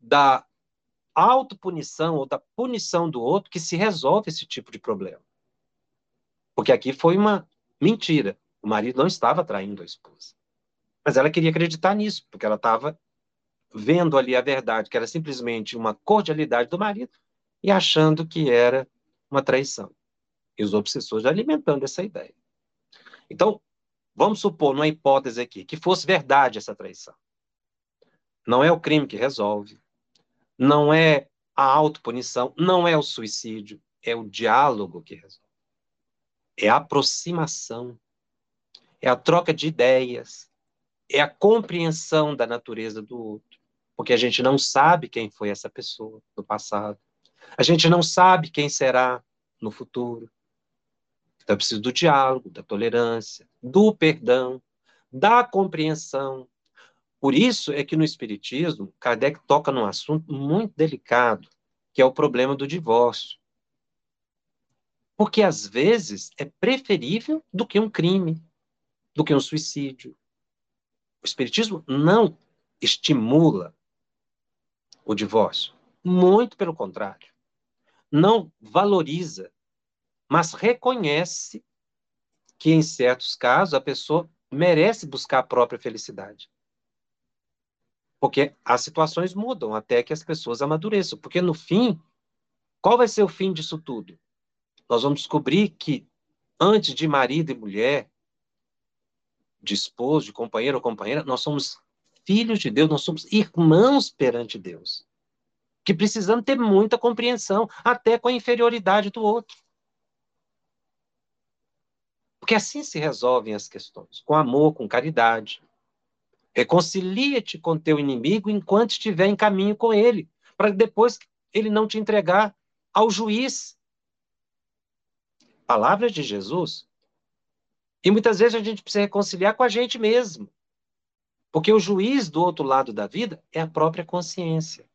da autopunição ou da punição do outro que se resolve esse tipo de problema. Porque aqui foi uma mentira. O marido não estava traindo a esposa. Mas ela queria acreditar nisso, porque ela estava vendo ali a verdade, que era simplesmente uma cordialidade do marido, e achando que era uma traição. E os obsessores alimentando essa ideia. Então, vamos supor, numa hipótese aqui, que fosse verdade essa traição. Não é o crime que resolve, não é a autopunição, não é o suicídio, é o diálogo que resolve. É a aproximação, é a troca de ideias, é a compreensão da natureza do outro. Porque a gente não sabe quem foi essa pessoa no passado. A gente não sabe quem será no futuro. Então, é preciso do diálogo, da tolerância, do perdão, da compreensão. Por isso é que no Espiritismo, Kardec toca num assunto muito delicado, que é o problema do divórcio. Porque, às vezes, é preferível do que um crime, do que um suicídio. O Espiritismo não estimula o divórcio. Muito pelo contrário. Não valoriza mas reconhece que, em certos casos, a pessoa merece buscar a própria felicidade. Porque as situações mudam até que as pessoas amadureçam. Porque no fim, qual vai ser o fim disso tudo? Nós vamos descobrir que antes de marido e mulher, de esposo, de companheiro ou companheira, nós somos filhos de Deus, nós somos irmãos perante Deus. Que precisamos ter muita compreensão, até com a inferioridade do outro. Porque assim se resolvem as questões, com amor, com caridade. Reconcilia-te com teu inimigo enquanto estiver em caminho com ele, para depois ele não te entregar ao juiz. Palavras de Jesus. E muitas vezes a gente precisa reconciliar com a gente mesmo. Porque o juiz do outro lado da vida é a própria consciência.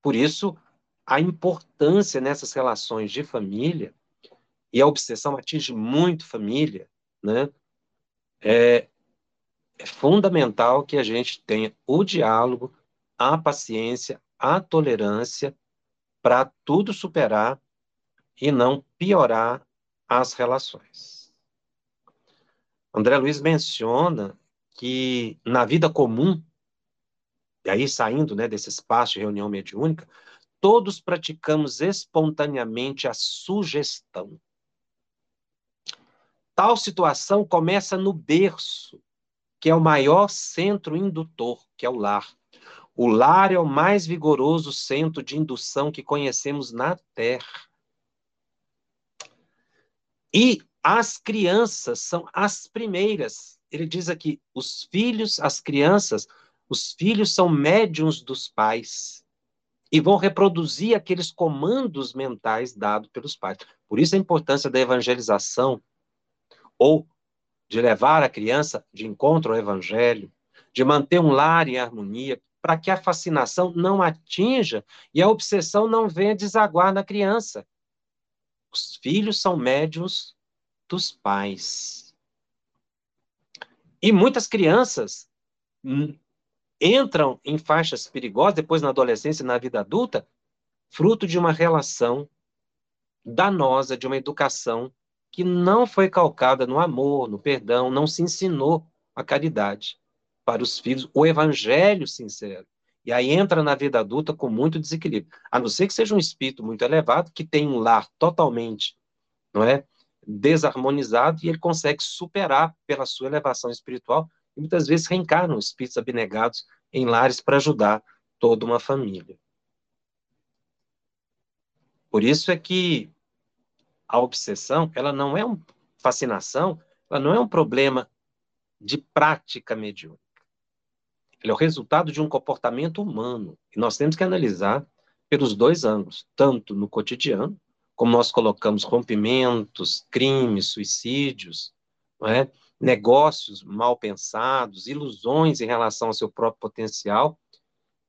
Por isso, a importância nessas relações de família, e a obsessão atinge muito família, né? É, é fundamental que a gente tenha o diálogo, a paciência, a tolerância para tudo superar e não piorar as relações. André Luiz menciona que na vida comum, e aí saindo né, desse espaço de reunião mediúnica, todos praticamos espontaneamente a sugestão. Tal situação começa no berço, que é o maior centro indutor, que é o lar. O lar é o mais vigoroso centro de indução que conhecemos na Terra. E as crianças são as primeiras. Ele diz aqui: os filhos, as crianças, os filhos são médiums dos pais e vão reproduzir aqueles comandos mentais dados pelos pais. Por isso a importância da evangelização ou de levar a criança de encontro ao evangelho, de manter um lar em harmonia, para que a fascinação não atinja e a obsessão não venha desaguar na criança. Os filhos são médios dos pais. E muitas crianças entram em faixas perigosas, depois na adolescência e na vida adulta, fruto de uma relação danosa, de uma educação que não foi calcada no amor, no perdão, não se ensinou a caridade para os filhos, o evangelho sincero. E aí entra na vida adulta com muito desequilíbrio. A não ser que seja um espírito muito elevado, que tem um lar totalmente não é, desarmonizado, e ele consegue superar pela sua elevação espiritual, e muitas vezes reencarnam espíritos abnegados em lares para ajudar toda uma família. Por isso é que a obsessão, ela não é uma fascinação, ela não é um problema de prática mediúnica. Ele é o resultado de um comportamento humano. E nós temos que analisar pelos dois ângulos, tanto no cotidiano, como nós colocamos rompimentos, crimes, suicídios, é? negócios mal pensados, ilusões em relação ao seu próprio potencial,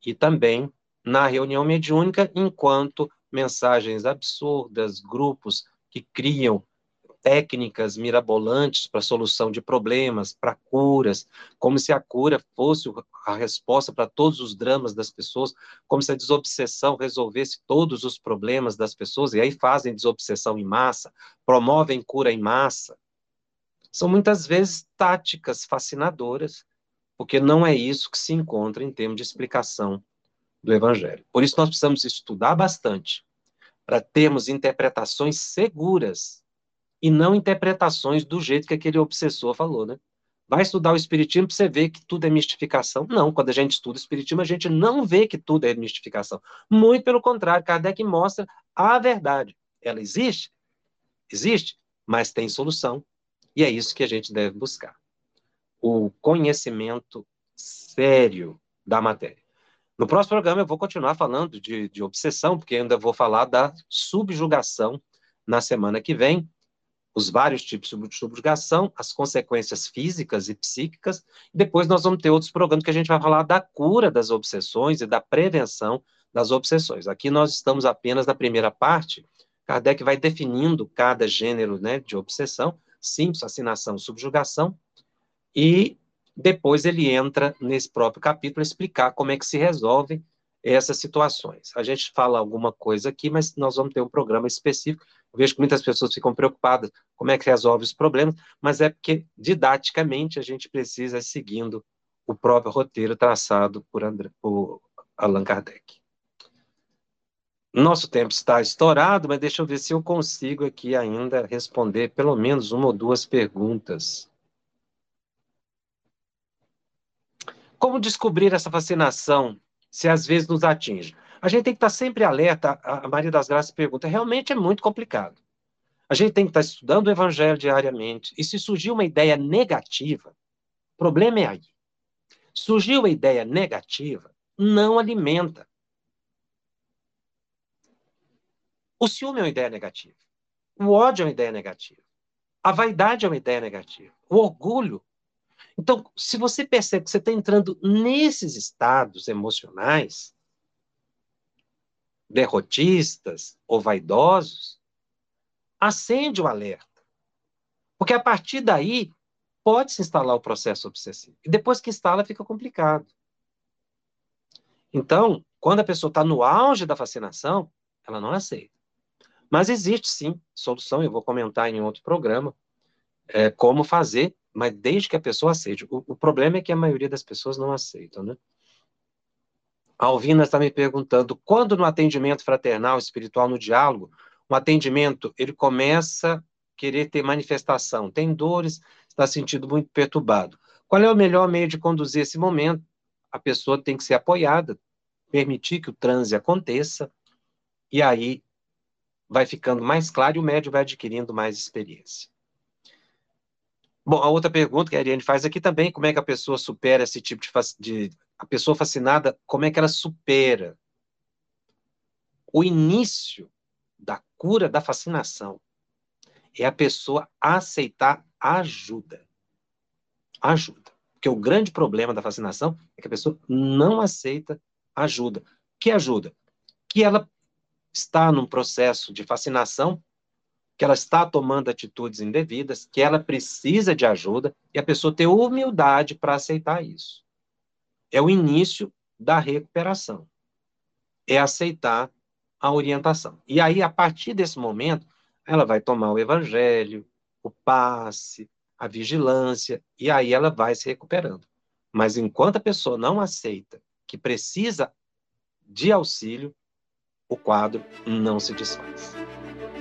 e também na reunião mediúnica, enquanto mensagens absurdas, grupos que criam técnicas mirabolantes para solução de problemas, para curas, como se a cura fosse a resposta para todos os dramas das pessoas, como se a desobsessão resolvesse todos os problemas das pessoas, e aí fazem desobsessão em massa, promovem cura em massa. São muitas vezes táticas fascinadoras, porque não é isso que se encontra em termos de explicação do Evangelho. Por isso, nós precisamos estudar bastante, para termos interpretações seguras e não interpretações do jeito que aquele obsessor falou, né? Vai estudar o Espiritismo para você ver que tudo é mistificação. Não, quando a gente estuda o Espiritismo, a gente não vê que tudo é mistificação. Muito pelo contrário, Kardec mostra a verdade. Ela existe? Existe, mas tem solução. E é isso que a gente deve buscar. O conhecimento sério da matéria. No próximo programa eu vou continuar falando de, de obsessão, porque ainda vou falar da subjugação na semana que vem. Os vários tipos de subjugação, as consequências físicas e psíquicas, depois nós vamos ter outros programas que a gente vai falar da cura das obsessões e da prevenção das obsessões. Aqui nós estamos apenas na primeira parte, Kardec vai definindo cada gênero né, de obsessão, simples, fascinação, subjugação, e depois ele entra nesse próprio capítulo explicar como é que se resolve essas situações. A gente fala alguma coisa aqui, mas nós vamos ter um programa específico. Eu vejo que muitas pessoas ficam preocupadas como é que resolve os problemas, mas é porque didaticamente a gente precisa seguindo o próprio roteiro traçado por, André, por Allan Kardec. Nosso tempo está estourado, mas deixa eu ver se eu consigo aqui ainda responder pelo menos uma ou duas perguntas. Como descobrir essa fascinação se às vezes nos atinge? A gente tem que estar sempre alerta. A Maria das Graças pergunta: realmente é muito complicado. A gente tem que estar estudando o Evangelho diariamente. E se surgir uma ideia negativa, o problema é aí. Surgiu a ideia negativa, não alimenta. O ciúme é uma ideia negativa. O ódio é uma ideia negativa. A vaidade é uma ideia negativa. O orgulho. Então, se você percebe que você está entrando nesses estados emocionais, derrotistas ou vaidosos, acende o alerta. Porque a partir daí, pode se instalar o processo obsessivo. E depois que instala, fica complicado. Então, quando a pessoa está no auge da fascinação, ela não aceita. Mas existe sim solução, eu vou comentar em outro programa é, como fazer, mas desde que a pessoa aceite. O, o, problema é que a maioria das pessoas não aceitam, né? A Alvina está me perguntando, quando no atendimento fraternal, espiritual, no diálogo, o atendimento, ele começa a querer ter manifestação, tem dores, está sentindo muito perturbado. Qual é o melhor meio de conduzir esse momento? A pessoa tem que ser apoiada, permitir que o transe aconteça, e aí vai ficando mais claro e o médium vai adquirindo mais experiência. Bom, a outra pergunta que a Ariane faz aqui também, como é que a pessoa supera esse tipo de, de a pessoa fascinada, como é que ela supera o início da cura da fascinação? É a pessoa aceitar ajuda. Ajuda. Porque o grande problema da fascinação é que a pessoa não aceita ajuda. Que ajuda? Que ela está num processo de fascinação, que ela está tomando atitudes indevidas, que ela precisa de ajuda e a pessoa ter humildade para aceitar isso. É o início da recuperação. É aceitar a orientação. E aí, a partir desse momento, ela vai tomar o evangelho, o passe, a vigilância, e aí ela vai se recuperando. Mas enquanto a pessoa não aceita que precisa de auxílio, o quadro não se desfaz.